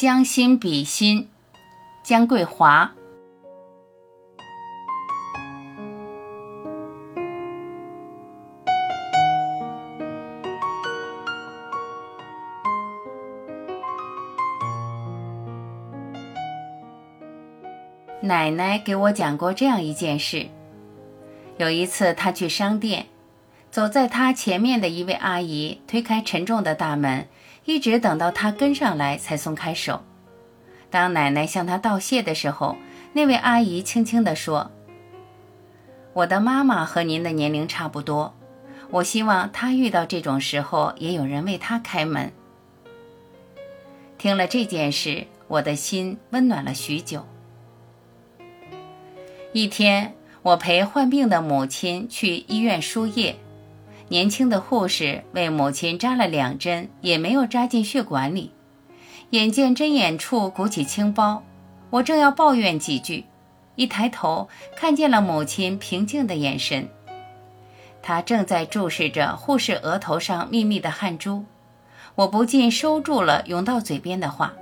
将心比心，姜桂华。奶奶给我讲过这样一件事：有一次，她去商店，走在他前面的一位阿姨推开沉重的大门，一直等到他跟上来才松开手。当奶奶向她道谢的时候，那位阿姨轻轻地说：“我的妈妈和您的年龄差不多，我希望她遇到这种时候也有人为她开门。”听了这件事，我的心温暖了许久。一天，我陪患病的母亲去医院输液，年轻的护士为母亲扎了两针，也没有扎进血管里。眼见针眼处鼓起青包，我正要抱怨几句，一抬头看见了母亲平静的眼神，她正在注视着护士额头上密密的汗珠。我不禁收住了涌到嘴边的话。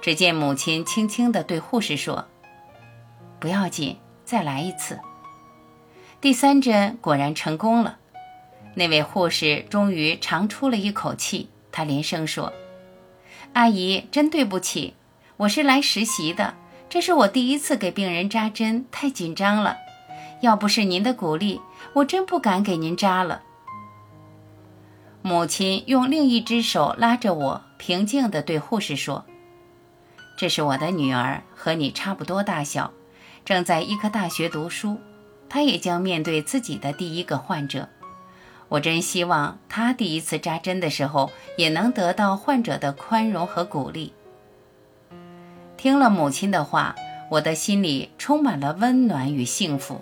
只见母亲轻轻地对护士说。不要紧，再来一次。第三针果然成功了，那位护士终于长出了一口气。她连声说：“阿姨，真对不起，我是来实习的，这是我第一次给病人扎针，太紧张了。要不是您的鼓励，我真不敢给您扎了。”母亲用另一只手拉着我，平静地对护士说：“这是我的女儿，和你差不多大小。”正在医科大学读书，她也将面对自己的第一个患者。我真希望他第一次扎针的时候也能得到患者的宽容和鼓励。听了母亲的话，我的心里充满了温暖与幸福。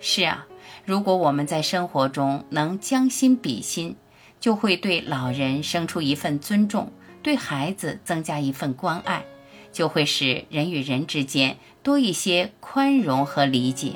是啊，如果我们在生活中能将心比心，就会对老人生出一份尊重，对孩子增加一份关爱。就会使人与人之间多一些宽容和理解。